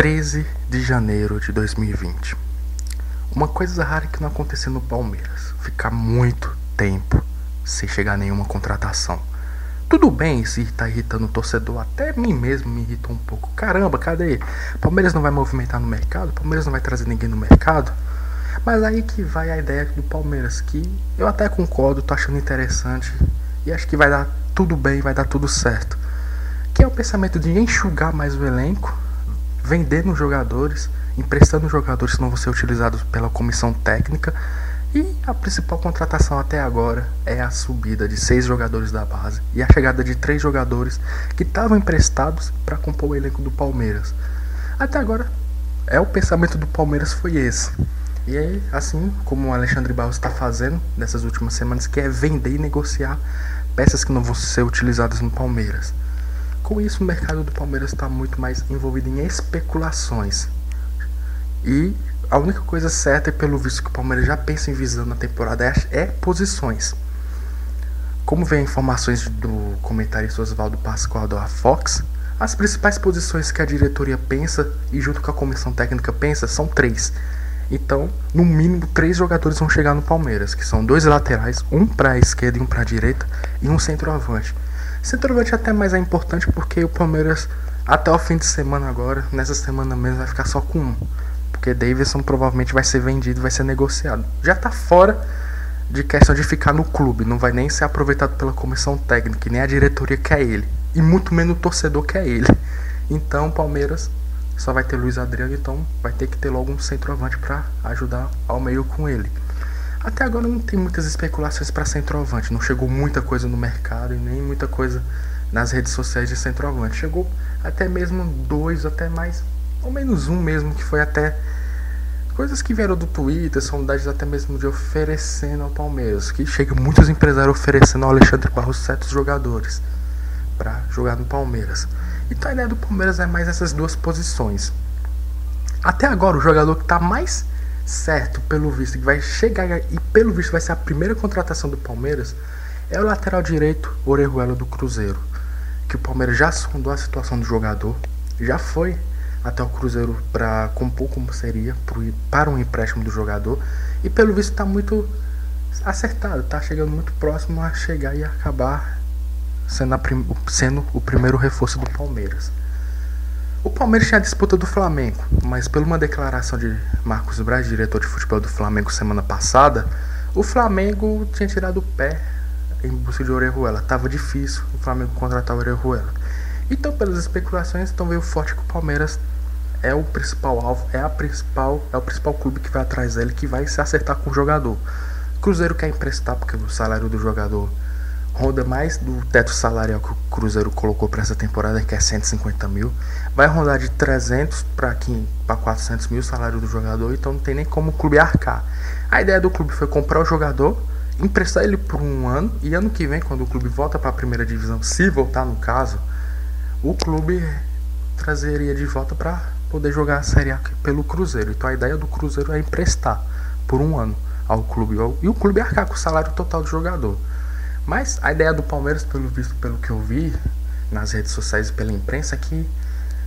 13 de janeiro de 2020. Uma coisa rara que não aconteceu no Palmeiras: ficar muito tempo sem chegar nenhuma contratação. Tudo bem se tá irritando o torcedor, até mim mesmo me irritou um pouco. Caramba, cadê? Palmeiras não vai movimentar no mercado? Palmeiras não vai trazer ninguém no mercado? Mas aí que vai a ideia do Palmeiras, que eu até concordo, tô achando interessante e acho que vai dar tudo bem, vai dar tudo certo. Que é o pensamento de enxugar mais o elenco vendendo jogadores, emprestando jogadores que não vão ser utilizados pela comissão técnica. E a principal contratação até agora é a subida de seis jogadores da base e a chegada de três jogadores que estavam emprestados para compor o elenco do Palmeiras. Até agora, é o pensamento do Palmeiras foi esse. E é assim como o Alexandre Barros está fazendo nessas últimas semanas, que é vender e negociar peças que não vão ser utilizadas no Palmeiras. Com isso, o mercado do Palmeiras está muito mais envolvido em especulações. E a única coisa certa, pelo visto que o Palmeiras já pensa em visando na temporada, é, é posições. Como vem informações do comentarista Oswaldo Pascoal da Fox, as principais posições que a diretoria pensa e junto com a comissão técnica pensa são três. Então, no mínimo, três jogadores vão chegar no Palmeiras, que são dois laterais, um para a esquerda e um para a direita, e um centroavante. Centroavante até mais é importante porque o Palmeiras, até o fim de semana agora, nessa semana mesmo, vai ficar só com um. Porque Davidson provavelmente vai ser vendido, vai ser negociado. Já está fora de questão de ficar no clube, não vai nem ser aproveitado pela comissão técnica, nem a diretoria quer ele. E muito menos o torcedor quer ele. Então o Palmeiras só vai ter Luiz Adriano, então vai ter que ter logo um centroavante para ajudar ao meio com ele. Até agora não tem muitas especulações para centroavante. Não chegou muita coisa no mercado e nem muita coisa nas redes sociais de centroavante. Chegou até mesmo dois, até mais, ou menos um mesmo, que foi até coisas que vieram do Twitter, sondagens até mesmo de oferecendo ao Palmeiras. Que chega muitos empresários oferecendo ao Alexandre Barros certos jogadores para jogar no Palmeiras. Então a ideia do Palmeiras é mais essas duas posições. Até agora o jogador que está mais certo, pelo visto, que vai chegar e pelo visto vai ser a primeira contratação do Palmeiras, é o lateral direito Orejuela do Cruzeiro. Que o Palmeiras já sondou a situação do jogador, já foi até o Cruzeiro para compor como seria para um empréstimo do jogador e pelo visto está muito acertado, está chegando muito próximo a chegar e acabar sendo, prim sendo o primeiro reforço do Palmeiras. O Palmeiras tinha a disputa do Flamengo, mas por uma declaração de Marcos Braz, diretor de futebol do Flamengo semana passada, o Flamengo tinha tirado o pé em busca de Orejuela. Tava difícil o Flamengo contratar o Orejuela. Então, pelas especulações, então veio forte que o Palmeiras é o principal alvo, é a principal, é o principal clube que vai atrás dele, que vai se acertar com o jogador. Cruzeiro quer emprestar porque o salário do jogador ronda mais do teto salarial que o Cruzeiro colocou para essa temporada, que é 150 mil. Vai rondar de 300 para 400 mil o salário do jogador, então não tem nem como o clube arcar. A ideia do clube foi comprar o jogador, emprestar ele por um ano, e ano que vem, quando o clube volta para a primeira divisão, se voltar no caso, o clube trazeria de volta para poder jogar a Série A pelo Cruzeiro. Então a ideia do Cruzeiro é emprestar por um ano ao clube e o clube arcar com o salário total do jogador. Mas a ideia do Palmeiras, pelo visto, pelo que eu vi nas redes sociais e pela imprensa, é que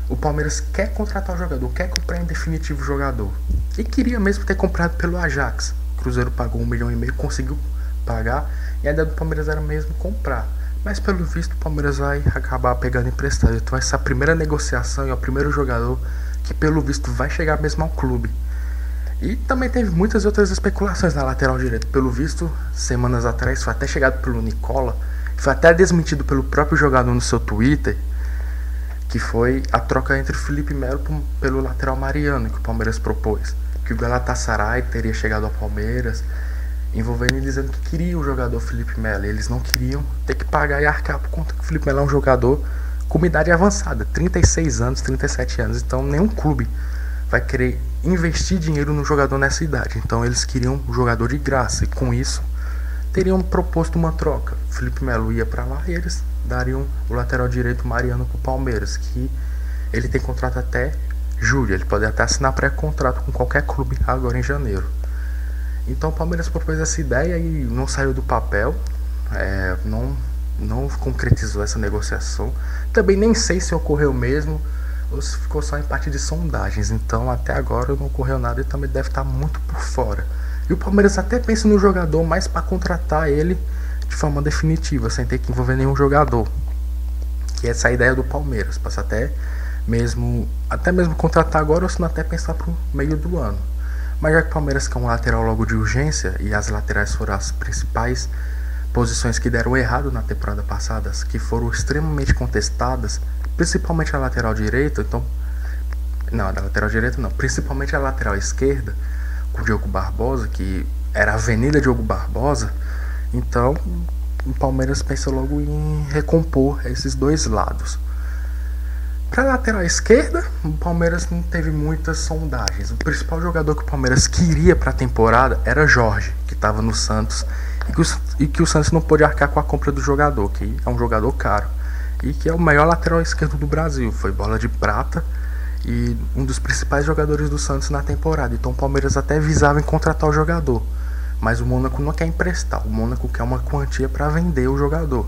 o Palmeiras quer contratar o jogador, quer comprar em definitivo o jogador. E queria mesmo ter comprado pelo Ajax. O Cruzeiro pagou um milhão e meio, conseguiu pagar. E a ideia do Palmeiras era mesmo comprar. Mas pelo visto o Palmeiras vai acabar pegando emprestado. Então essa primeira negociação é o primeiro jogador que pelo visto vai chegar mesmo ao clube. E também teve muitas outras especulações na lateral direita. Pelo visto, semanas atrás, foi até chegado pelo Nicola, foi até desmentido pelo próprio jogador no seu Twitter, que foi a troca entre o Felipe Melo pelo lateral Mariano, que o Palmeiras propôs. Que o Galatasaray teria chegado ao Palmeiras, envolvendo e dizendo que queria o jogador Felipe Melo. Eles não queriam ter que pagar e arcar por conta que o Felipe Melo é um jogador com uma idade avançada, 36 anos, 37 anos. Então nenhum clube vai querer investir dinheiro no jogador nessa idade. Então eles queriam um jogador de graça e com isso teriam proposto uma troca. Felipe Melo ia para lá e eles dariam o lateral direito Mariano para o Palmeiras, que ele tem contrato até julho. Ele pode até assinar pré-contrato com qualquer clube agora em janeiro. Então o Palmeiras propôs essa ideia e não saiu do papel, é, não, não concretizou essa negociação. Também nem sei se ocorreu mesmo ou se ficou só em parte de sondagens. Então até agora não ocorreu nada e também deve estar muito por fora. E o Palmeiras até pensa no jogador mais para contratar ele de forma definitiva, sem ter que envolver nenhum jogador. Que essa é a ideia do Palmeiras, passa até mesmo até mesmo contratar agora ou se não até pensar pro meio do ano. Mas já que o Palmeiras quer um lateral logo de urgência e as laterais foram as principais posições que deram errado na temporada passada, que foram extremamente contestadas, principalmente a lateral direita, então não, a lateral direita não, principalmente a lateral esquerda, com Diogo Barbosa, que era a Avenida Diogo Barbosa, então o Palmeiras pensa logo em recompor esses dois lados. Para a lateral esquerda, o Palmeiras não teve muitas sondagens. O principal jogador que o Palmeiras queria para a temporada era Jorge, que estava no Santos, e que, o, e que o Santos não pôde arcar com a compra do jogador, que é um jogador caro, e que é o maior lateral esquerdo do Brasil. Foi bola de prata e um dos principais jogadores do Santos na temporada. Então o Palmeiras até visava em contratar o jogador, mas o Mônaco não quer emprestar, o Mônaco quer uma quantia para vender o jogador.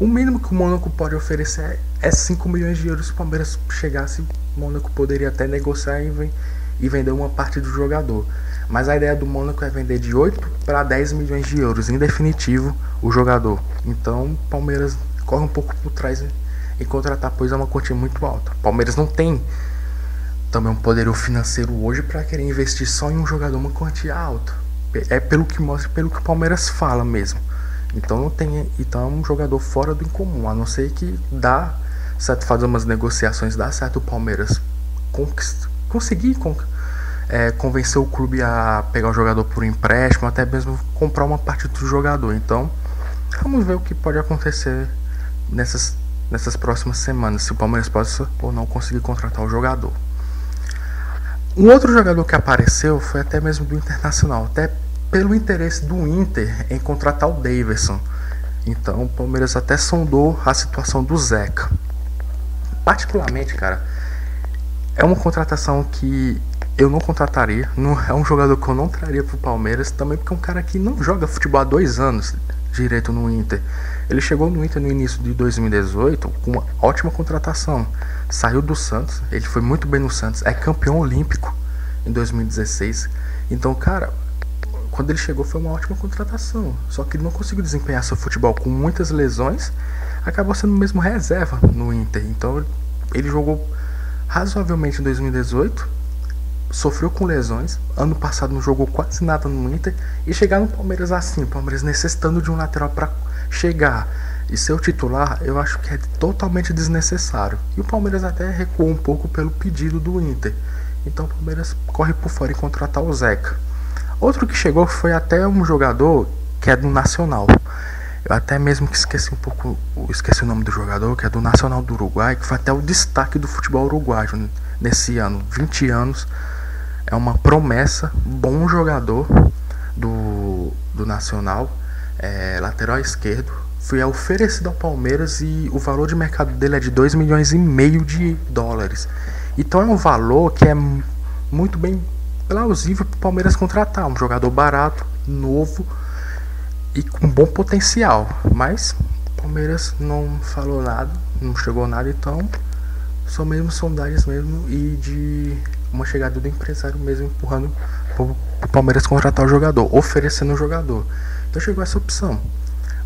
O mínimo que o Mônaco pode oferecer é 5 milhões de euros. Se o Palmeiras chegasse, o Mônaco poderia até negociar e, vender uma parte do jogador. Mas a ideia do Mônaco é vender de 8 para 10 milhões de euros, em definitivo, o jogador. Então, o Palmeiras corre um pouco por trás em contratar, pois é uma quantia muito alta. Palmeiras não tem também um poderio financeiro hoje para querer investir só em um jogador uma quantia alta. É pelo que mostra, pelo que o Palmeiras fala mesmo. Então não tem, então é um jogador fora do incomum, a não ser que dá certo fazer umas negociações, dá certo o Palmeiras conseguir é, convencer o clube a pegar o jogador por empréstimo, até mesmo comprar uma parte do jogador. Então vamos ver o que pode acontecer nessas, nessas próximas semanas, se o Palmeiras possa ou não conseguir contratar o jogador. Um outro jogador que apareceu foi até mesmo do Internacional, até pelo interesse do Inter em contratar o Davidson. Então o Palmeiras até sondou a situação do Zeca. Particularmente, cara, é uma contratação que eu não contrataria. Não, é um jogador que eu não traria pro Palmeiras, também porque é um cara que não joga futebol há dois anos direito no Inter. Ele chegou no Inter no início de 2018 com uma ótima contratação. Saiu do Santos, ele foi muito bem no Santos, é campeão olímpico em 2016. Então, cara, quando ele chegou foi uma ótima contratação. Só que ele não conseguiu desempenhar seu futebol com muitas lesões. Acabou sendo mesmo reserva no Inter. Então ele jogou razoavelmente em 2018. Sofreu com lesões. Ano passado não jogou quase nada no Inter. E chegar no Palmeiras assim, o Palmeiras necessitando de um lateral para chegar e ser o titular, eu acho que é totalmente desnecessário. E o Palmeiras até recuou um pouco pelo pedido do Inter. Então o Palmeiras corre por fora e contratar o Zeca. Outro que chegou foi até um jogador que é do Nacional. Eu até mesmo que esqueci um pouco, esqueci o nome do jogador, que é do Nacional do Uruguai, que foi até o destaque do futebol uruguaio nesse ano, 20 anos. É uma promessa, bom jogador do, do Nacional, é, lateral esquerdo. Foi oferecido ao Palmeiras e o valor de mercado dele é de 2 milhões e meio de dólares. Então é um valor que é muito bem plausível para o Palmeiras contratar um jogador barato, novo e com bom potencial. Mas o Palmeiras não falou nada, não chegou nada, então são mesmo sondagens mesmo e de uma chegada do empresário mesmo empurrando o Palmeiras contratar o jogador, oferecendo o jogador. Então chegou essa opção.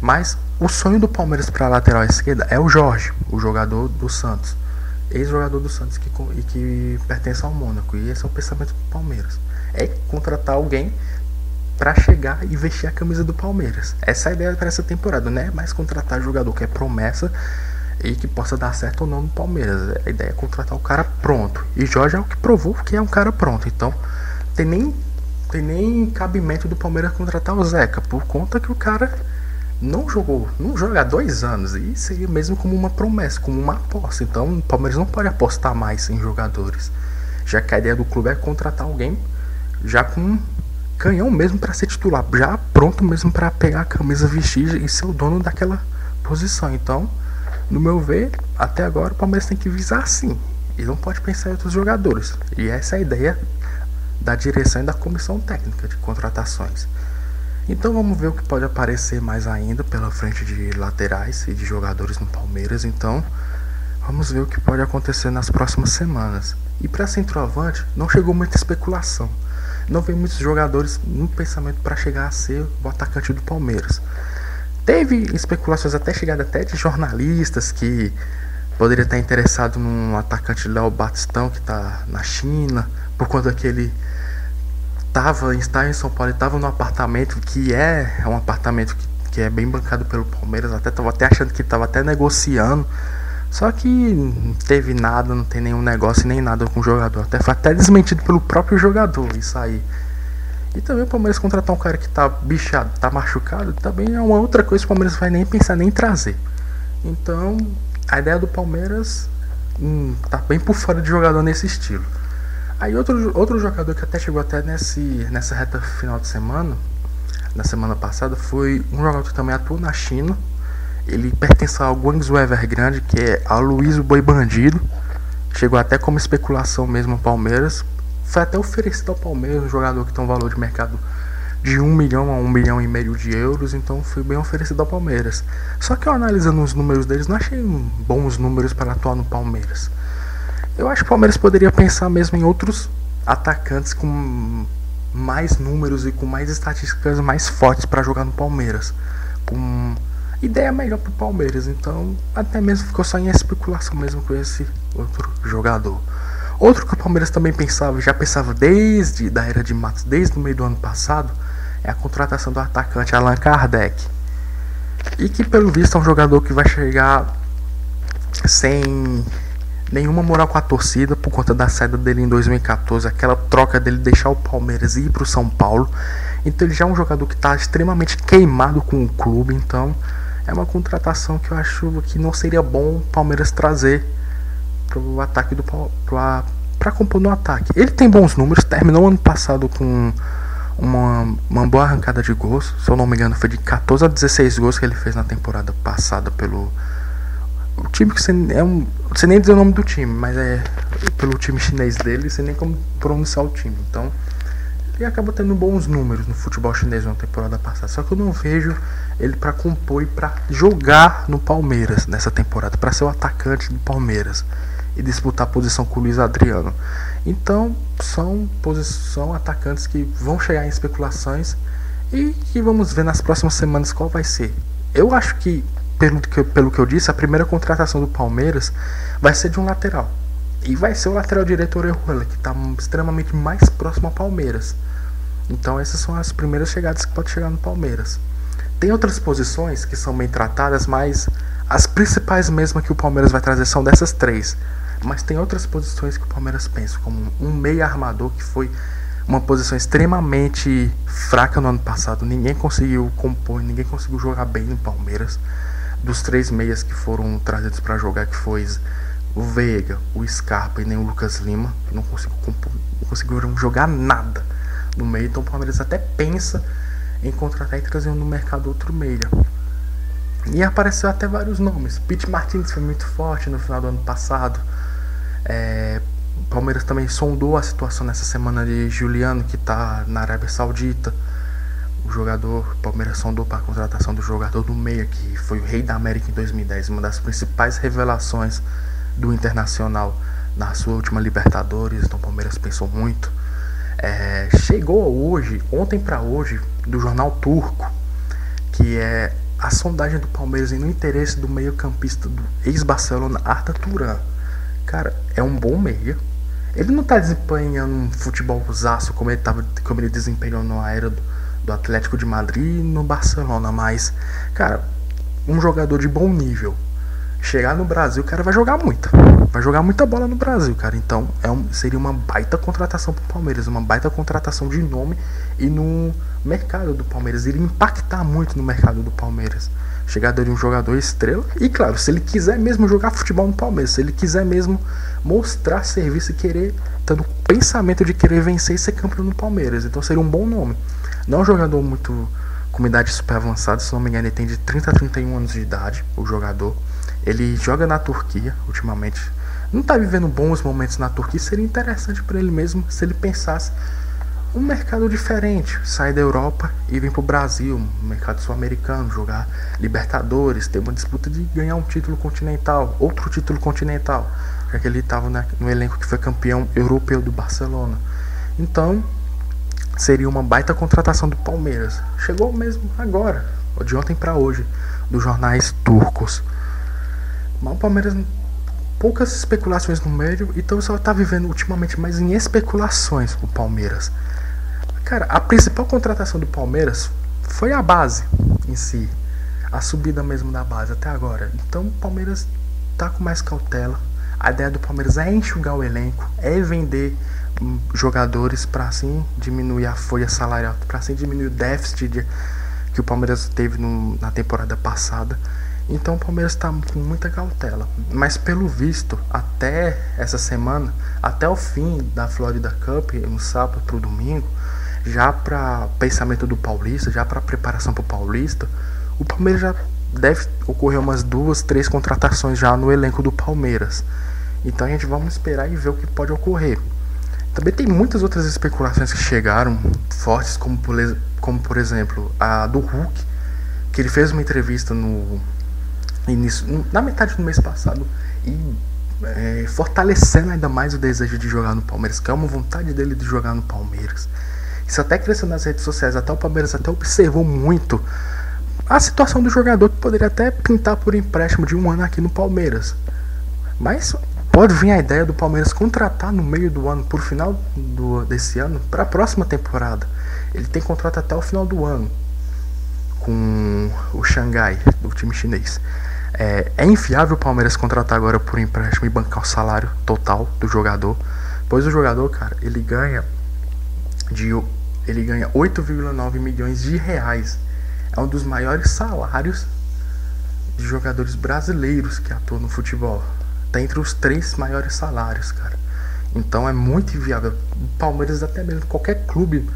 Mas o sonho do Palmeiras para a lateral esquerda é o Jorge, o jogador do Santos ex-jogador do Santos que, e que pertence ao Mônaco. E esse é o pensamento do Palmeiras. É contratar alguém para chegar e vestir a camisa do Palmeiras. Essa é a ideia para essa temporada, não é mais contratar jogador que é promessa e que possa dar certo ou não no Palmeiras. A ideia é contratar o cara pronto. E Jorge é o que provou que é um cara pronto. Então, tem nem tem nem cabimento do Palmeiras contratar o Zeca, por conta que o cara não jogou, não joga há dois anos. E seria mesmo como uma promessa, como uma aposta. Então o Palmeiras não pode apostar mais em jogadores. Já que a ideia do clube é contratar alguém já com canhão mesmo para ser titular, já pronto mesmo para pegar a camisa, vestir e ser o dono daquela posição. Então, no meu ver, até agora o Palmeiras tem que visar sim. E não pode pensar em outros jogadores. E essa é a ideia da direção e da comissão técnica de contratações. Então vamos ver o que pode aparecer mais ainda pela frente de laterais e de jogadores no Palmeiras. Então Vamos ver o que pode acontecer nas próximas semanas. E para centroavante, não chegou muita especulação. Não veio muitos jogadores no pensamento para chegar a ser o atacante do Palmeiras. Teve especulações até chegada até de jornalistas que poderia estar interessado num atacante Léo Batistão que está na China, por conta que ele tava, está em São Paulo e estava no apartamento que é, é um apartamento que, que é bem bancado pelo Palmeiras, até tava até achando que estava até negociando. Só que não teve nada, não tem nenhum negócio nem nada com o jogador. Até foi até desmentido pelo próprio jogador isso aí. E também o Palmeiras contratar um cara que tá bichado, tá machucado, também é uma outra coisa que o Palmeiras vai nem pensar nem trazer. Então, a ideia do Palmeiras hum, tá bem por fora de jogador nesse estilo. Aí outro, outro jogador que até chegou até nesse, nessa reta final de semana, na semana passada, foi um jogador que também atuou na China. Ele pertence ao Guangzhou Evergrande, que é a Luiz Boi Bandido. Chegou até como especulação mesmo ao Palmeiras. Foi até oferecido ao Palmeiras, um jogador que tem um valor de mercado de 1 milhão a 1 milhão e meio de euros, então foi bem oferecido ao Palmeiras. Só que eu analisando os números deles, não achei bons números para atuar no Palmeiras. Eu acho que o Palmeiras poderia pensar mesmo em outros atacantes com mais números e com mais estatísticas mais fortes para jogar no Palmeiras. Com ideia melhor para o Palmeiras. Então, até mesmo ficou só em especulação mesmo com esse outro jogador. Outro que o Palmeiras também pensava, já pensava desde da era de Matos, desde o meio do ano passado, é a contratação do atacante Allan Kardec. E que pelo visto é um jogador que vai chegar sem nenhuma moral com a torcida por conta da saída dele em 2014, aquela troca dele deixar o Palmeiras e ir para o São Paulo. Então ele já é um jogador que está extremamente queimado com o clube, então é uma contratação que eu acho que não seria bom o Palmeiras trazer para o ataque do para compor no ataque. Ele tem bons números, terminou ano passado com uma, uma boa arrancada de gols, se eu não me engano foi de 14 a 16 gols que ele fez na temporada passada pelo o time que você é um. Você nem dizer o nome do time, mas é pelo time chinês dele, você nem como pronunciar o time. Então, ele acaba tendo bons números no futebol chinês na temporada passada. Só que eu não vejo ele para compor e para jogar no Palmeiras nessa temporada, para ser o atacante do Palmeiras e disputar posição com o Luiz Adriano. Então, são, são atacantes que vão chegar em especulações e que vamos ver nas próximas semanas qual vai ser. Eu acho que pelo que, pelo que eu disse, a primeira contratação do Palmeiras vai ser de um lateral. E vai ser o lateral direito Orejuela, que está extremamente mais próximo ao Palmeiras. Então essas são as primeiras chegadas que pode chegar no Palmeiras. Tem outras posições que são bem tratadas, mas as principais mesmo que o Palmeiras vai trazer são dessas três. Mas tem outras posições que o Palmeiras pensa, como um meia armador que foi uma posição extremamente fraca no ano passado. Ninguém conseguiu compor, ninguém conseguiu jogar bem no Palmeiras dos três meias que foram trazidos para jogar, que foi o Veiga, o Scarpa e nem o Lucas Lima, não conseguiu não conseguiram jogar nada no meio. Então o Palmeiras até pensa em contratar e trazer no mercado outro meia. E apareceu até vários nomes. Pete Martins foi muito forte no final do ano passado. É, Palmeiras também sondou a situação nessa semana de Juliano, que está na Arábia Saudita o jogador, Palmeiras sondou para a contratação do jogador do meia, que foi o rei da América em 2010, uma das principais revelações do Internacional na sua última Libertadores, então o Palmeiras pensou muito. É, chegou hoje, ontem para hoje, do jornal turco, que é a sondagem do Palmeiras no interesse do meio-campista do ex-Barcelona, Arda Turan. Cara, é um bom meia. Ele não tá desempenhando um futebol zaço como ele, tava, como ele desempenhou na era do, do Atlético de Madrid no Barcelona, mas, cara, um jogador de bom nível chegar no Brasil, o cara vai jogar muita. Vai jogar muita bola no Brasil, cara. Então é um, seria uma baita contratação pro Palmeiras, uma baita contratação de nome e no mercado do Palmeiras. Iria impactar muito no mercado do Palmeiras. Chegada de um jogador estrela. E claro, se ele quiser mesmo jogar futebol no Palmeiras, se ele quiser mesmo mostrar serviço e querer, tendo o pensamento de querer vencer e ser campeão no Palmeiras. Então seria um bom nome. Não é um jogador muito com idade super avançada, se não me engano, ele tem de 30 a 31 anos de idade, o jogador. Ele joga na Turquia ultimamente. Não está vivendo bons momentos na Turquia, seria interessante para ele mesmo se ele pensasse um mercado diferente, sair da Europa e vir para o Brasil, mercado sul-americano, jogar Libertadores, ter uma disputa de ganhar um título continental, outro título continental, já que ele estava no elenco que foi campeão europeu do Barcelona. Então, seria uma baita contratação do Palmeiras. Chegou mesmo agora, de ontem para hoje, dos jornais turcos. Mas o Palmeiras poucas especulações no meio, então só tá vivendo ultimamente mais em especulações o Palmeiras. Cara, a principal contratação do Palmeiras foi a base em si. A subida mesmo da base até agora. Então o Palmeiras tá com mais cautela. A ideia do Palmeiras é enxugar o elenco, é vender hum, jogadores para assim diminuir a folha salarial, para assim diminuir o déficit de, que o Palmeiras teve no, na temporada passada. Então o Palmeiras está com muita cautela. Mas pelo visto, até essa semana, até o fim da Florida Cup, no sábado para o domingo, já para pensamento do Paulista, já para preparação para o Paulista, o Palmeiras já deve ocorrer umas duas, três contratações já no elenco do Palmeiras. Então a gente vamos esperar e ver o que pode ocorrer. Também tem muitas outras especulações que chegaram fortes, como por, como por exemplo a do Hulk, que ele fez uma entrevista no início, na metade do mês passado e é, fortalecendo ainda mais o desejo de jogar no Palmeiras, que é uma vontade dele de jogar no Palmeiras. Isso até cresceu nas redes sociais, até o Palmeiras até observou muito a situação do jogador que poderia até pintar por empréstimo de um ano aqui no Palmeiras. Mas pode vir a ideia do Palmeiras contratar no meio do ano, por final do, desse ano, para a próxima temporada. Ele tem contrato até o final do ano com o Xangai, do time chinês. É, é infiável o Palmeiras contratar agora por empréstimo e bancar o salário total do jogador, pois o jogador, cara, ele ganha de ele ganha 8,9 milhões de reais. É um dos maiores salários de jogadores brasileiros que atuam no futebol. Tá entre os três maiores salários, cara. Então é muito inviável. O Palmeiras, até mesmo qualquer clube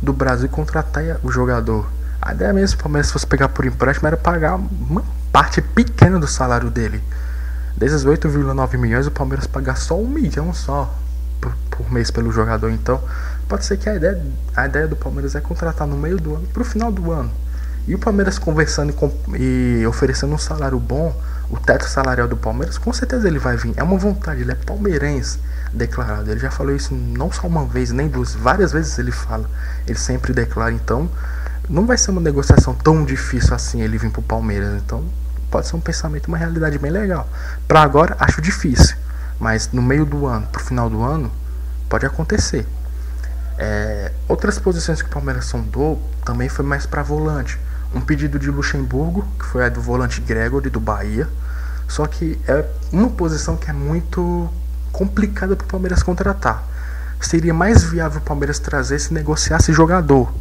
do Brasil, contratar o jogador. A ideia mesmo, se o Palmeiras fosse pegar por empréstimo, era pagar uma parte pequena do salário dele. Desses 8,9 milhões, o Palmeiras pagar só um milhão só por, por mês pelo jogador. Então, Pode ser que a ideia, a ideia do Palmeiras é contratar no meio do ano para o final do ano. E o Palmeiras conversando e, e, oferecendo um salário bom, o teto salarial do Palmeiras, com certeza ele vai vir. É uma vontade, ele é palmeirense declarado. Ele já falou isso não só uma vez, nem duas, várias vezes ele fala. Ele sempre declara. Então, não vai ser uma negociação tão difícil assim ele vir pro Palmeiras. Então, pode ser um pensamento, uma realidade bem legal. Para agora, acho difícil. Mas no meio do ano, pro final do ano, pode acontecer. É, outras posições que o Palmeiras sondou também foi mais para volante. Um pedido de Luxemburgo, que foi a do volante Gregory do Bahia. Só que é uma posição que é muito complicada para o Palmeiras contratar. Seria mais viável o Palmeiras trazer se negociasse jogador.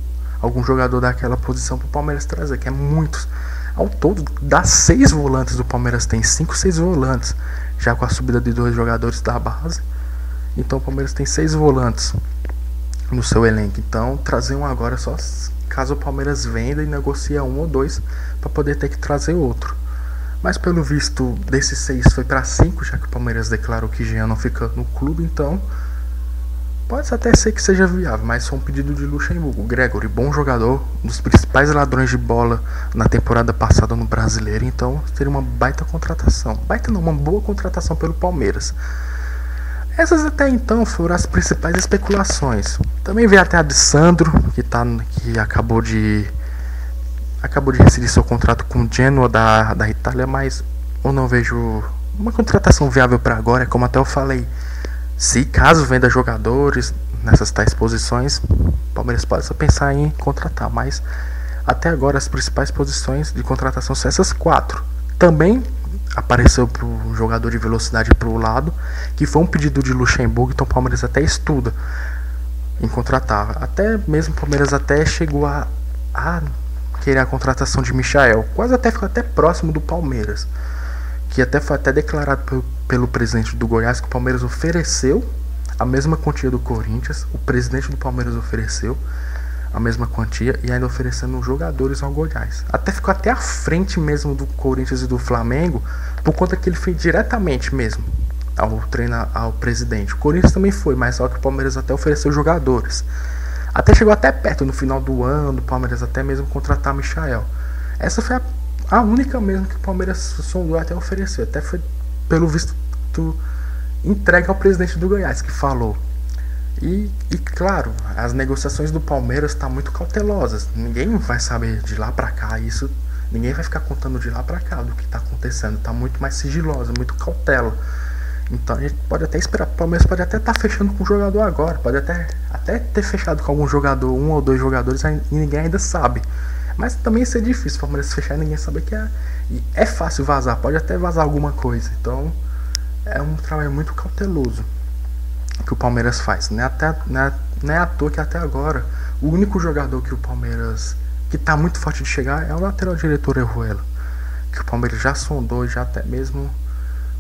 Algum jogador daquela posição para o Palmeiras trazer, que é muitos. Ao todo, das seis volantes do Palmeiras tem cinco, seis volantes. Já com a subida de dois jogadores da base. Então o Palmeiras tem seis volantes no seu elenco. Então, trazer um agora só caso o Palmeiras venda e negocia um ou dois para poder ter que trazer outro. Mas pelo visto, desses seis foi para cinco, já que o Palmeiras declarou que Jean não fica no clube, então pode até ser que seja viável, mas só um pedido de Luxemburgo. Gregory, bom jogador, um dos principais ladrões de bola na temporada passada no Brasileiro, então seria uma baita contratação. Baita não, uma boa contratação pelo Palmeiras. Essas até então foram as principais especulações. Também veio até a de Sandro, que, tá, que acabou de acabou de rescindir seu contrato com o Genoa da, da Itália, mas eu não vejo uma contratação viável para agora, como até eu falei. Se caso venda jogadores nessas tais posições, o Palmeiras pode só pensar em contratar, mas até agora as principais posições de contratação são essas quatro. Também apareceu para o jogador de velocidade para o lado, que foi um pedido de Luxemburgo, então o Palmeiras até estuda em contratar. Até mesmo o Palmeiras até chegou a, a querer a contratação de Michael, quase até ficou até próximo do Palmeiras, que até foi até declarado pelo, pelo presidente do Goiás que o Palmeiras ofereceu a mesma quantia do Corinthians, o presidente do Palmeiras ofereceu a mesma quantia e ainda oferecendo jogadores ao Goiás. Até ficou até à frente mesmo do Corinthians e do Flamengo, por conta que ele foi diretamente mesmo ao treinar ao presidente. O Corinthians também foi, mas só que o Palmeiras até ofereceu jogadores. Até chegou até perto no final do ano, o Palmeiras até mesmo contratar Michael. Essa foi a, a única mesmo que o Palmeiras sondou até oferecer. Até foi, pelo visto, entregue ao presidente do Goiás, que falou. E, e claro, as negociações do Palmeiras estão tá muito cautelosas. Ninguém vai saber de lá para cá isso. Ninguém vai ficar contando de lá para cá do que está acontecendo. Está muito mais sigilosa, muito cautela. Então a gente pode até esperar. O Palmeiras pode até estar tá fechando com o jogador agora. Pode até, até ter fechado com algum jogador, um ou dois jogadores, e ninguém ainda sabe. Mas também isso é difícil. O Palmeiras fechar e ninguém saber que é. É fácil vazar, pode até vazar alguma coisa. Então é um trabalho muito cauteloso que o Palmeiras faz. Não é, até, não é, não é à toa que até agora o único jogador que o Palmeiras que está muito forte de chegar é o lateral diretor Erruela. Que o Palmeiras já sondou, já até mesmo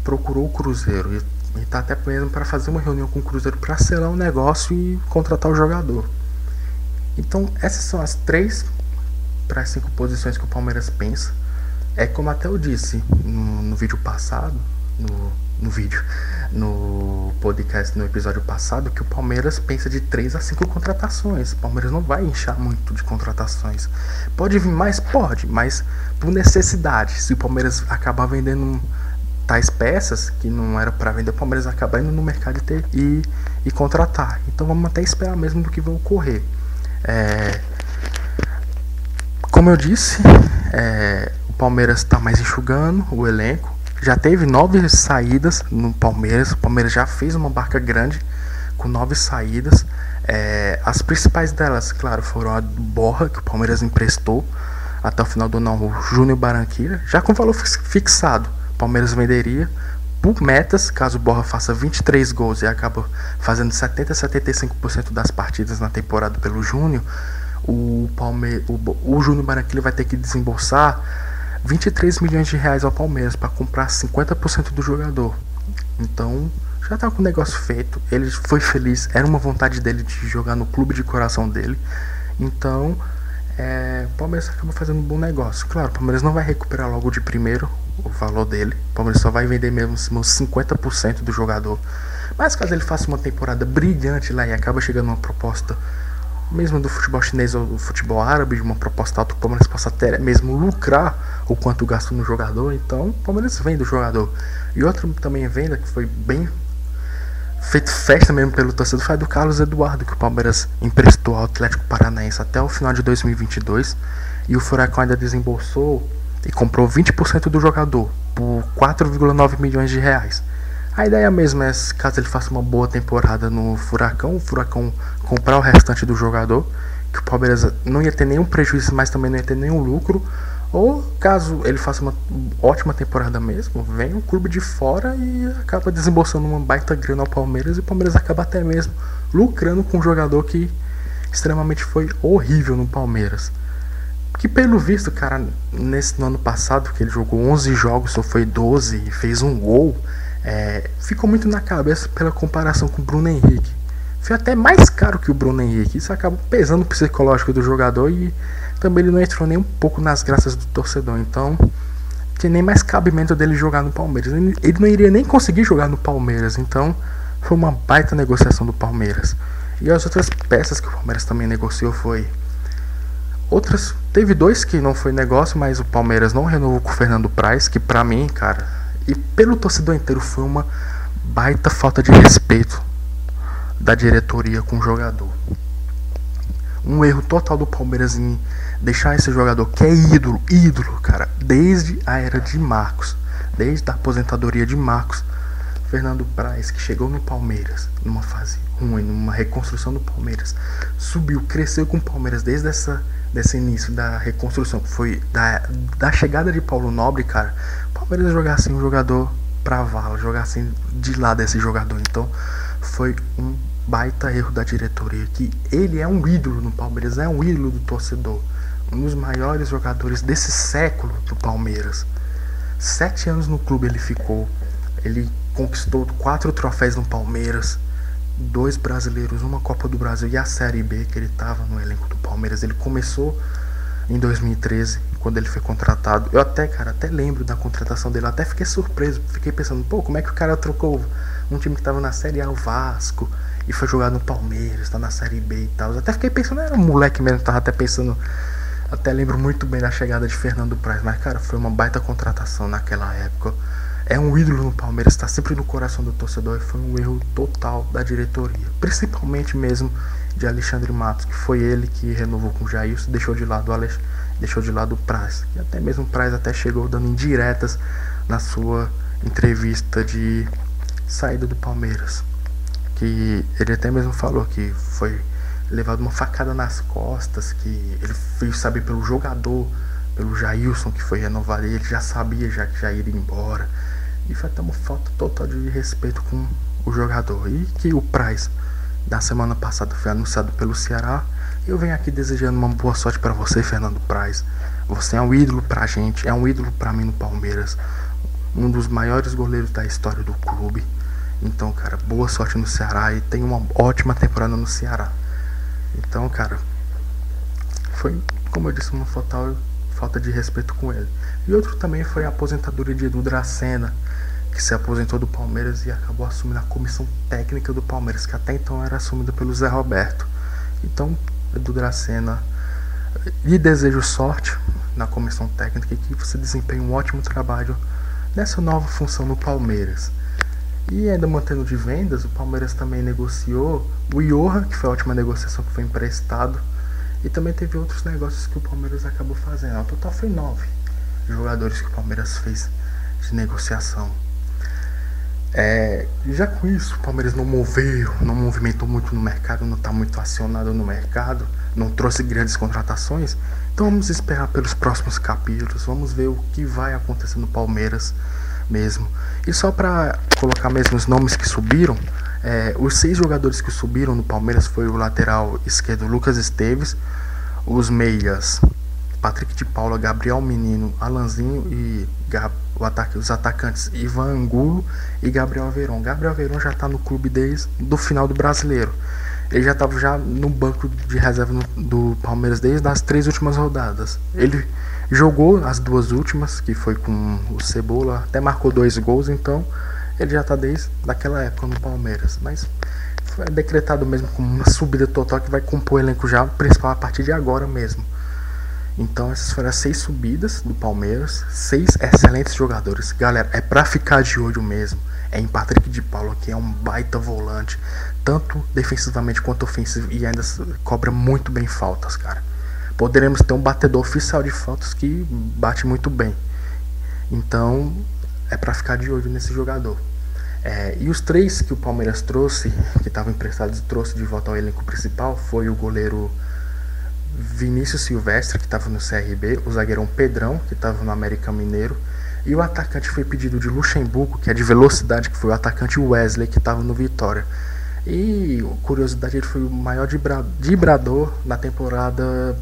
procurou o Cruzeiro. E está até mesmo para fazer uma reunião com o Cruzeiro para selar o negócio e contratar o jogador. Então, essas são as três para cinco posições que o Palmeiras pensa. É como até eu disse no, no vídeo passado, no, no vídeo, no podcast, no episódio passado, que o Palmeiras pensa de 3 a 5 contratações. O Palmeiras não vai inchar muito de contratações. Pode vir mais? Pode, mas por necessidade. Se o Palmeiras acabar vendendo tais peças que não era para vender, o Palmeiras acaba indo no mercado e, e contratar. Então vamos até esperar mesmo do que vai ocorrer. É, como eu disse, é, o Palmeiras está mais enxugando o elenco já teve nove saídas no Palmeiras. O Palmeiras já fez uma barca grande com nove saídas. É, as principais delas, claro, foram a Borra, que o Palmeiras emprestou até o final do ano, o Júnior Barranquilla, já com valor fixado. O Palmeiras venderia por metas, caso o Borra faça 23 gols e acaba fazendo 70 a 75% das partidas na temporada pelo Júnior, o, Palme o, o Júnior Barranquilla vai ter que desembolsar 23 milhões de reais ao Palmeiras para comprar 50% do jogador. Então, já tá com o negócio feito. Ele foi feliz, era uma vontade dele de jogar no clube de coração dele. Então, é, o Palmeiras acaba fazendo um bom negócio. Claro, o Palmeiras não vai recuperar logo de primeiro o valor dele. O Palmeiras só vai vender mesmo 50% do jogador. Mas caso ele faça uma temporada brilhante lá e acaba chegando uma proposta mesmo do futebol chinês ou do futebol árabe, de uma proposta alta, o Palmeiras possa até mesmo lucrar o quanto gasta no jogador, então o Palmeiras vende o jogador. E outro também venda, que foi bem feito festa mesmo pelo torcedor, foi a do Carlos Eduardo, que o Palmeiras emprestou ao Atlético Paranaense até o final de 2022, e o Furacão ainda desembolsou e comprou 20% do jogador, por 4,9 milhões de reais. A ideia mesmo é, caso ele faça uma boa temporada no Furacão, o Furacão comprar o restante do jogador, que o Palmeiras não ia ter nenhum prejuízo, mas também não ia ter nenhum lucro. Ou caso ele faça uma ótima temporada mesmo, vem um clube de fora e acaba desembolsando uma baita grana ao Palmeiras e o Palmeiras acaba até mesmo lucrando com um jogador que extremamente foi horrível no Palmeiras. Que pelo visto, cara, nesse no ano passado que ele jogou 11 jogos, só foi 12 e fez um gol, é, ficou muito na cabeça pela comparação com o Bruno Henrique. Foi até mais caro que o Bruno Henrique. Isso acaba pesando o psicológico do jogador e também ele não entrou nem um pouco nas graças do torcedor. Então, tinha nem mais cabimento dele jogar no Palmeiras. Ele não iria nem conseguir jogar no Palmeiras. Então, foi uma baita negociação do Palmeiras. E as outras peças que o Palmeiras também negociou foi outras, teve dois que não foi negócio, mas o Palmeiras não renovou com o Fernando Praz, que pra mim, cara, e pelo torcedor inteiro foi uma baita falta de respeito da diretoria com o jogador. Um erro total do Palmeiras em deixar esse jogador que é ídolo, ídolo, cara, desde a era de Marcos, desde a aposentadoria de Marcos, Fernando Praz, que chegou no Palmeiras numa fase ruim, numa reconstrução do Palmeiras, subiu, cresceu com o Palmeiras desde essa desse início da reconstrução, foi da, da chegada de Paulo Nobre, cara, Palmeiras jogar assim um jogador pra vala, jogar assim de lado esse jogador. Então foi um baita erro da diretoria. Que ele é um ídolo no Palmeiras, é um ídolo do torcedor. Um dos maiores jogadores desse século do Palmeiras. Sete anos no clube ele ficou. Ele conquistou quatro troféus no Palmeiras. Dois brasileiros, uma Copa do Brasil e a Série B que ele estava no elenco do Palmeiras. Ele começou em 2013 quando ele foi contratado. Eu até, cara, até lembro da contratação dele, até fiquei surpreso, fiquei pensando, pô, como é que o cara trocou um time que tava na Série A, o Vasco, e foi jogar no Palmeiras, tá na Série B e tal. Até fiquei pensando, era um moleque mesmo, tava até pensando. Até lembro muito bem da chegada de Fernando Praz, mas cara, foi uma baita contratação naquela época. É um ídolo no Palmeiras, está sempre no coração do torcedor e foi um erro total da diretoria, principalmente mesmo de Alexandre Matos, que foi ele que renovou com o Jailson, deixou de lado o Alex, deixou de lado o Praz, e até mesmo o Praz até chegou dando indiretas na sua entrevista de saída do Palmeiras que ele até mesmo falou que foi levado uma facada nas costas, que ele fez saber pelo jogador, pelo Jailson que foi renovado, e ele já sabia já que já iria embora. E foi até uma falta total de respeito com o jogador. E que o Praz da semana passada foi anunciado pelo Ceará. Eu venho aqui desejando uma boa sorte para você, Fernando Praz. Você é um ídolo pra gente, é um ídolo para mim no Palmeiras, um dos maiores goleiros da história do clube. Então, cara, boa sorte no Ceará e tem uma ótima temporada no Ceará. Então, cara, foi, como eu disse, uma falta, falta de respeito com ele. E outro também foi a aposentadoria de Edu Dracena, que se aposentou do Palmeiras e acabou assumindo a comissão técnica do Palmeiras, que até então era assumida pelo Zé Roberto. Então, Edu Dracena, lhe desejo sorte na comissão técnica e que você desempenhe um ótimo trabalho nessa nova função no Palmeiras. E ainda mantendo de vendas, o Palmeiras também negociou o Iorra, que foi a última negociação que foi emprestado. E também teve outros negócios que o Palmeiras acabou fazendo. O total foi nove jogadores que o Palmeiras fez de negociação. É, já com isso, o Palmeiras não moveu, não movimentou muito no mercado, não está muito acionado no mercado, não trouxe grandes contratações. Então vamos esperar pelos próximos capítulos, vamos ver o que vai acontecer no Palmeiras mesmo. E só para colocar mesmo os nomes que subiram, é, os seis jogadores que subiram no Palmeiras foi o lateral esquerdo Lucas Esteves, os meias Patrick de Paula, Gabriel Menino, Alanzinho e Gab, ataque, os atacantes Ivan Angulo e Gabriel Verón. Gabriel Verón já está no clube desde o final do Brasileiro. Ele já estava já no banco de reserva do Palmeiras desde as três últimas rodadas. Ele Jogou as duas últimas, que foi com o Cebola, até marcou dois gols, então ele já está desde daquela época no Palmeiras. Mas foi decretado mesmo como uma subida total que vai compor o elenco já principal a partir de agora mesmo. Então essas foram as seis subidas do Palmeiras, seis excelentes jogadores. Galera, é pra ficar de olho mesmo. É em Patrick de Paula, que é um baita volante, tanto defensivamente quanto ofensivo, e ainda cobra muito bem faltas, cara poderemos ter um batedor oficial de faltas que bate muito bem. Então é para ficar de olho nesse jogador. É, e os três que o Palmeiras trouxe, que estavam emprestados, trouxe de volta ao elenco principal, foi o goleiro Vinícius Silvestre, que estava no CRB, o zagueirão Pedrão, que estava no América Mineiro, e o atacante foi pedido de Luxemburgo, que é de velocidade, que foi o atacante Wesley, que estava no Vitória. E curiosidade, ele foi o maior vibrador na temporada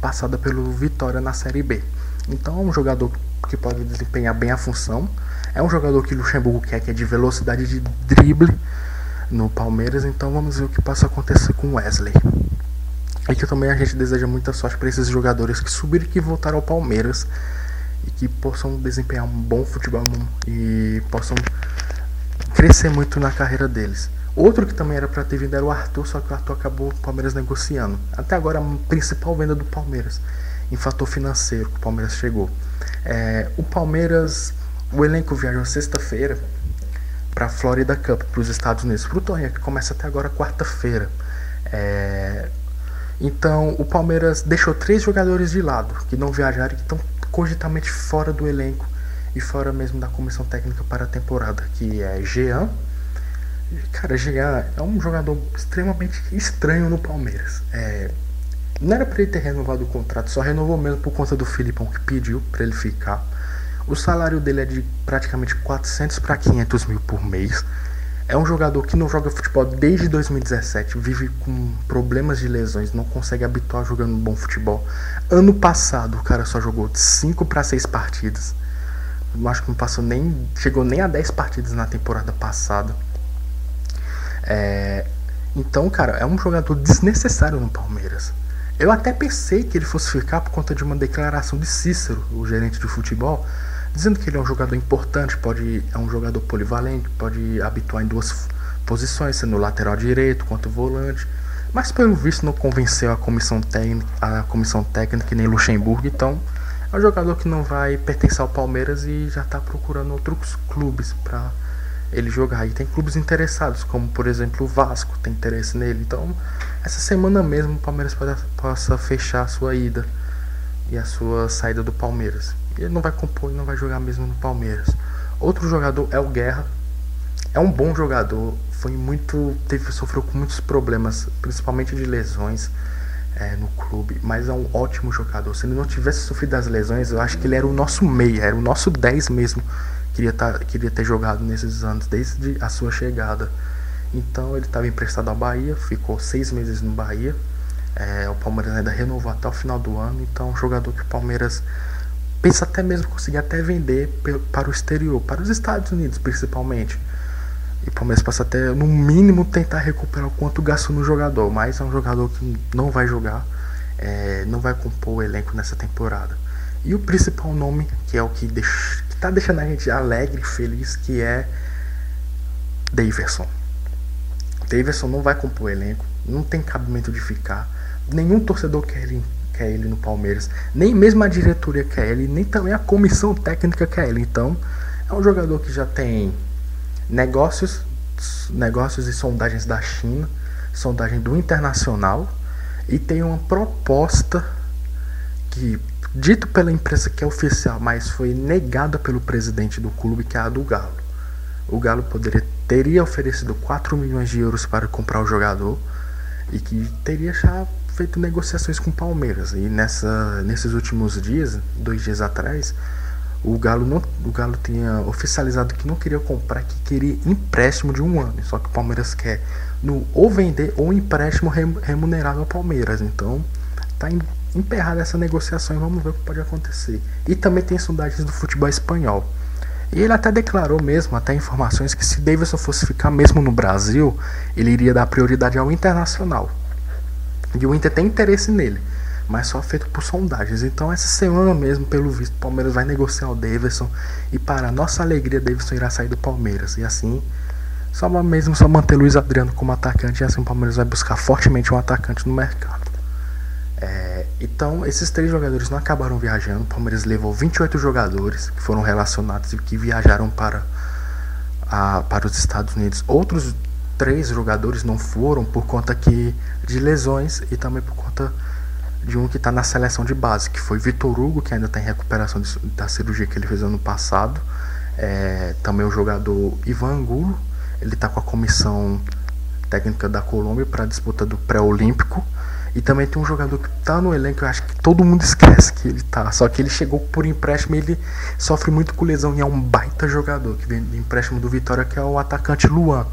passada pelo Vitória na Série B. Então é um jogador que pode desempenhar bem a função. É um jogador que Luxemburgo quer, que é de velocidade de drible no Palmeiras. Então vamos ver o que passa a acontecer com Wesley. E que também a gente deseja muita sorte para esses jogadores que subiram e que voltaram ao Palmeiras e que possam desempenhar um bom futebol e possam crescer muito na carreira deles. Outro que também era para ter vindo era o Arthur, só que o Arthur acabou o Palmeiras negociando. Até agora a principal venda do Palmeiras, em fator financeiro, que o Palmeiras chegou. É, o Palmeiras, o elenco viajou sexta-feira para a Florida Cup, para os Estados Unidos, para o torneio que começa até agora quarta-feira. É, então o Palmeiras deixou três jogadores de lado que não viajaram e que estão cogitamente fora do elenco e fora mesmo da comissão técnica para a temporada, que é Jean Cara, Jean é um jogador extremamente estranho no Palmeiras. É, não era para ele ter renovado o contrato, só renovou mesmo por conta do Filipão que pediu para ele ficar. O salário dele é de praticamente 400 para 500 mil por mês. É um jogador que não joga futebol desde 2017, vive com problemas de lesões, não consegue habituar jogando bom futebol. Ano passado o cara só jogou de 5 para 6 partidas. Eu acho que não passou nem. chegou nem a 10 partidas na temporada passada. É, então, cara, é um jogador desnecessário no Palmeiras. Eu até pensei que ele fosse ficar por conta de uma declaração de Cícero, o gerente de futebol, dizendo que ele é um jogador importante, pode é um jogador polivalente, pode habituar em duas, posições, sendo lateral direito quanto volante. Mas pelo visto não convenceu a comissão técnica, a comissão técnica nem Luxemburgo, então é um jogador que não vai pertencer ao Palmeiras e já está procurando outros clubes para ele jogar. E tem clubes interessados, como por exemplo o Vasco tem interesse nele. Então, essa semana mesmo o Palmeiras possa fechar a sua ida e a sua saída do Palmeiras. Ele não vai compor e não vai jogar mesmo no Palmeiras. Outro jogador é o Guerra. É um bom jogador, foi muito. Teve, sofreu com muitos problemas, principalmente de lesões é, no clube, mas é um ótimo jogador. Se ele não tivesse sofrido as lesões, eu acho que ele era o nosso meia, era o nosso 10 mesmo queria, tá, queria ter jogado nesses anos, desde a sua chegada. Então ele estava emprestado ao Bahia, ficou seis meses no Bahia. É, o Palmeiras ainda renovou até o final do ano, então um jogador que o Palmeiras pensa até mesmo conseguir até vender para o exterior, para os Estados Unidos principalmente. E o Palmeiras passa até, no mínimo, tentar recuperar o quanto gastou no jogador, mas é um jogador que não vai jogar, é, não vai compor o elenco nessa temporada. E o principal nome, que é o que deixa, tá deixando a gente alegre e feliz, que é Daverson. Daverson não vai compor o elenco, não tem cabimento de ficar. Nenhum torcedor quer ele, quer ele no Palmeiras, nem mesmo a diretoria quer ele, nem também a comissão técnica quer ele. Então, é um jogador que já tem negócios, negócios e sondagens da China, sondagem do Internacional e tem uma proposta que dito pela imprensa que é oficial, mas foi negada pelo presidente do clube, que é a do Galo. O Galo poderia, teria oferecido 4 milhões de euros para comprar o jogador e que teria já feito negociações com o Palmeiras. E nessa, nesses últimos dias, dois dias atrás, o Galo, não, o Galo tinha oficializado que não queria comprar, que queria empréstimo de um ano. Só que o Palmeiras quer no, ou vender ou empréstimo remunerado ao Palmeiras. Então, tá em emperrada essa negociação e vamos ver o que pode acontecer. E também tem sondagens do futebol espanhol. E ele até declarou mesmo, até informações, que se Davidson fosse ficar mesmo no Brasil, ele iria dar prioridade ao Internacional. E o Inter tem interesse nele, mas só feito por sondagens. Então essa semana mesmo, pelo visto, o Palmeiras vai negociar o Davidson. E para nossa alegria, Davidson irá sair do Palmeiras. E assim, só mesmo só manter Luiz Adriano como atacante, e assim o Palmeiras vai buscar fortemente um atacante no mercado. É, então, esses três jogadores não acabaram viajando. O Palmeiras levou 28 jogadores que foram relacionados e que viajaram para, a, para os Estados Unidos. Outros três jogadores não foram por conta que, de lesões e também por conta de um que está na seleção de base, que foi Vitor Hugo, que ainda está em recuperação de, da cirurgia que ele fez ano passado. É, também o jogador Ivan Angulo, ele está com a comissão técnica da Colômbia para a disputa do pré-olímpico. E também tem um jogador que tá no elenco, eu acho que todo mundo esquece que ele tá. Só que ele chegou por empréstimo e ele sofre muito com lesão e é um baita jogador que vem de empréstimo do Vitória, que é o atacante Luan.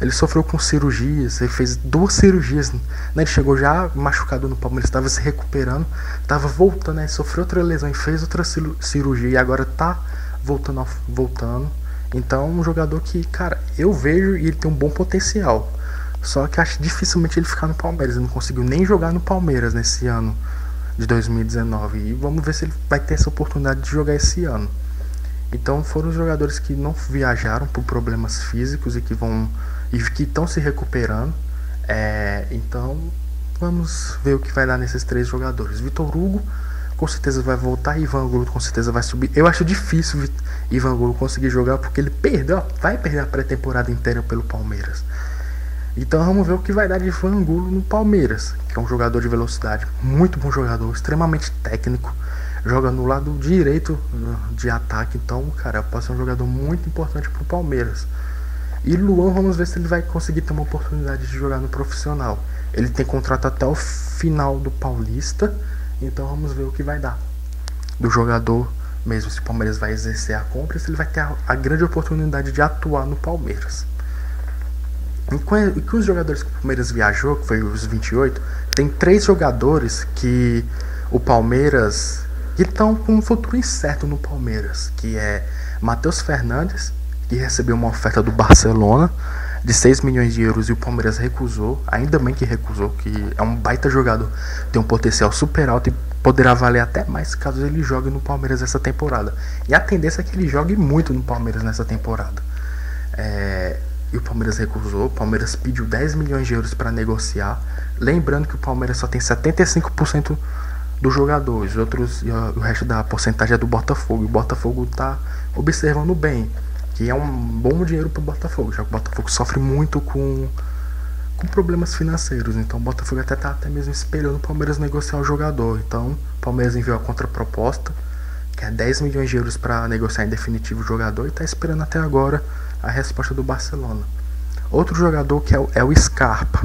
Ele sofreu com cirurgias, ele fez duas cirurgias, né? Ele chegou já machucado no Palmeiras, estava se recuperando, estava voltando, né? Sofreu outra lesão e fez outra cirurgia e agora tá voltando, voltando. Então, um jogador que, cara, eu vejo e ele tem um bom potencial. Só que acho dificilmente ele ficar no Palmeiras. Ele não conseguiu nem jogar no Palmeiras nesse ano de 2019. E vamos ver se ele vai ter essa oportunidade de jogar esse ano. Então foram os jogadores que não viajaram por problemas físicos e que vão e que estão se recuperando. É, então vamos ver o que vai dar nesses três jogadores. Vitor Hugo com certeza vai voltar, Ivan Angulo com certeza vai subir. Eu acho difícil Ivan Angulo conseguir jogar porque ele perdeu, vai perder a pré-temporada inteira pelo Palmeiras. Então vamos ver o que vai dar de Vangulo no Palmeiras, que é um jogador de velocidade, muito bom jogador, extremamente técnico, joga no lado direito uh, de ataque, então, cara, pode ser um jogador muito importante pro Palmeiras. E Luan, vamos ver se ele vai conseguir ter uma oportunidade de jogar no profissional. Ele tem contrato até o final do Paulista, então vamos ver o que vai dar do jogador mesmo se o Palmeiras vai exercer a compra, se ele vai ter a, a grande oportunidade de atuar no Palmeiras. E com, os jogadores que o Palmeiras viajou, que foi os 28, tem três jogadores que o Palmeiras que estão com um futuro incerto no Palmeiras, que é Matheus Fernandes, que recebeu uma oferta do Barcelona de 6 milhões de euros e o Palmeiras recusou, ainda bem que recusou, que é um baita jogador, tem um potencial super alto e poderá valer até mais caso ele jogue no Palmeiras essa temporada. E a tendência é que ele jogue muito no Palmeiras nessa temporada. É, e o Palmeiras recusou. O Palmeiras pediu 10 milhões de euros para negociar. Lembrando que o Palmeiras só tem 75% dos jogadores, os outros o resto da porcentagem é do Botafogo. O Botafogo está observando bem, que é um bom dinheiro para o Botafogo, já que o Botafogo sofre muito com, com problemas financeiros. Então o Botafogo até está até mesmo esperando o Palmeiras negociar o jogador. Então o Palmeiras enviou a contraproposta, que é 10 milhões de euros para negociar em definitivo o jogador, e está esperando até agora a resposta do Barcelona. Outro jogador que é o, é o Scarpa.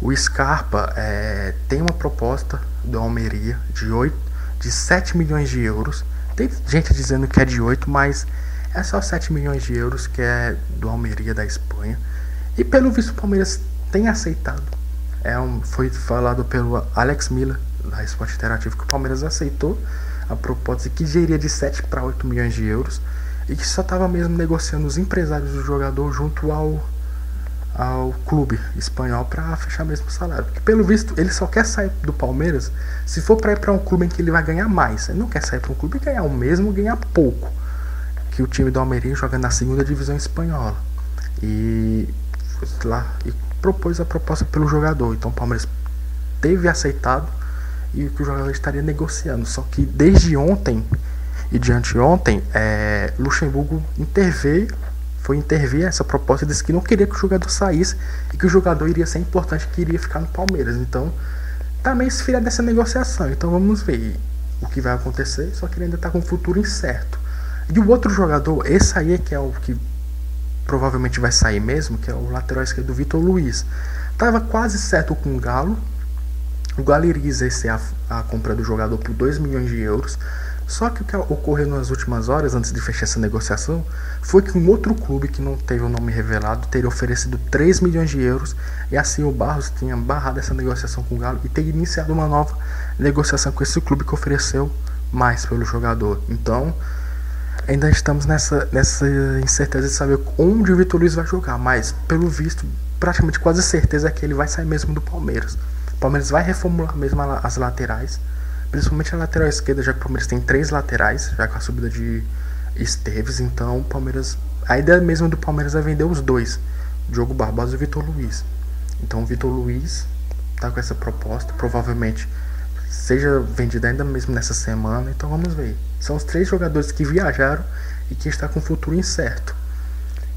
O Scarpa é, tem uma proposta do Almeria de, 8, de 7 milhões de euros. Tem gente dizendo que é de 8, mas é só 7 milhões de euros que é do Almeria da Espanha. E pelo visto o Palmeiras tem aceitado. É um, foi falado pelo Alex Miller, da Esporte Interativo, que o Palmeiras aceitou a proposta que iria de 7 para 8 milhões de euros e que só estava mesmo negociando os empresários do jogador junto ao, ao clube espanhol para fechar mesmo o salário. Porque pelo visto ele só quer sair do Palmeiras se for para ir para um clube em que ele vai ganhar mais. Ele não quer sair para um clube e ganhar o mesmo, ganhar pouco que o time do Almeria joga na segunda divisão espanhola. E lá e propôs a proposta pelo jogador. Então o Palmeiras teve aceitado e que o jogador estaria negociando. Só que desde ontem e de anteontem, é, Luxemburgo interveio, foi intervir essa proposta disse que não queria que o jogador saísse e que o jogador iria ser importante, que iria ficar no Palmeiras. Então, tá meio esfria dessa negociação. Então vamos ver o que vai acontecer, só que ele ainda está com o futuro incerto. E o outro jogador, esse aí é que é o que provavelmente vai sair mesmo, que é o lateral esquerdo do Vitor Luiz. Tava quase certo com o Galo. O Galo iria exercer a, a compra do jogador por 2 milhões de euros. Só que o que ocorreu nas últimas horas, antes de fechar essa negociação, foi que um outro clube que não teve o nome revelado teria oferecido 3 milhões de euros e assim o Barros tinha barrado essa negociação com o Galo e teria iniciado uma nova negociação com esse clube que ofereceu mais pelo jogador. Então, ainda estamos nessa, nessa incerteza de saber onde o Vitor Luiz vai jogar, mas pelo visto, praticamente quase certeza é que ele vai sair mesmo do Palmeiras. O Palmeiras vai reformular mesmo as laterais principalmente a lateral esquerda, já que o Palmeiras tem três laterais, já com a subida de Esteves, então o Palmeiras. A ideia mesmo do Palmeiras é vender os dois, Diogo Barbosa e Vitor Luiz. Então o Vitor Luiz tá com essa proposta, provavelmente seja vendido ainda mesmo nessa semana, então vamos ver. São os três jogadores que viajaram e que está com o futuro incerto.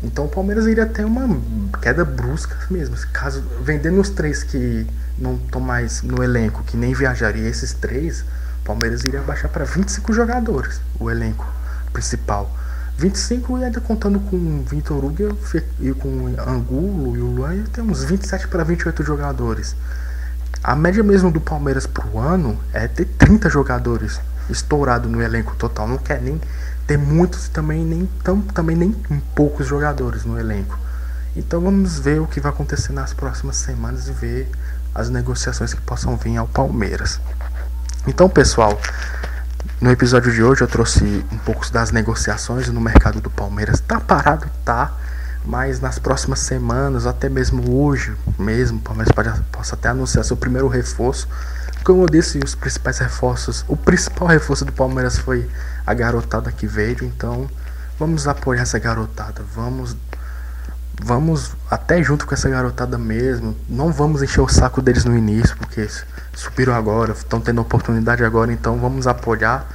Então o Palmeiras iria ter uma queda brusca mesmo. Caso vendendo os três que não estão mais no elenco, que nem viajaria esses três, o Palmeiras iria baixar para 25 jogadores, o elenco principal. 25 e ainda contando com o Vitor Hugo e com o Angulo e o Luan, tem uns 27 para 28 jogadores. A média mesmo do Palmeiras pro ano é ter 30 jogadores estourado no elenco total. Não quer nem ter muitos também nem tão, também nem poucos jogadores no elenco. Então vamos ver o que vai acontecer nas próximas semanas e ver as negociações que possam vir ao Palmeiras. Então, pessoal, no episódio de hoje eu trouxe um pouco das negociações no mercado do Palmeiras. Tá parado, tá, mas nas próximas semanas, até mesmo hoje mesmo, o Palmeiras pode, possa até anunciar seu primeiro reforço. Como eu disse, os principais reforços, o principal reforço do Palmeiras foi a garotada que veio, então vamos apoiar essa garotada, vamos vamos até junto com essa garotada mesmo. Não vamos encher o saco deles no início, porque subiram agora, estão tendo oportunidade agora, então vamos apoiar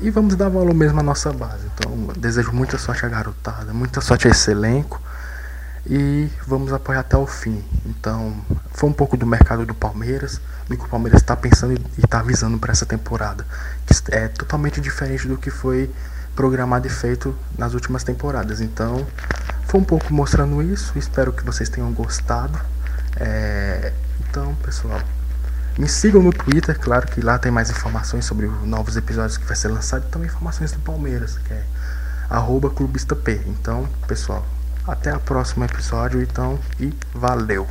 e vamos dar valor mesmo à nossa base. Então, desejo muita sorte à garotada, muita sorte a esse elenco e vamos apoiar até o fim. Então, foi um pouco do mercado do Palmeiras, do que o Palmeiras está pensando e está avisando para essa temporada, que é totalmente diferente do que foi programado e feito nas últimas temporadas. Então, foi um pouco mostrando isso. Espero que vocês tenham gostado. É... Então, pessoal, me sigam no Twitter, claro que lá tem mais informações sobre os novos episódios que vai ser lançado e também informações do Palmeiras, que é clubistap. Então, pessoal, até o próximo episódio, então, e valeu!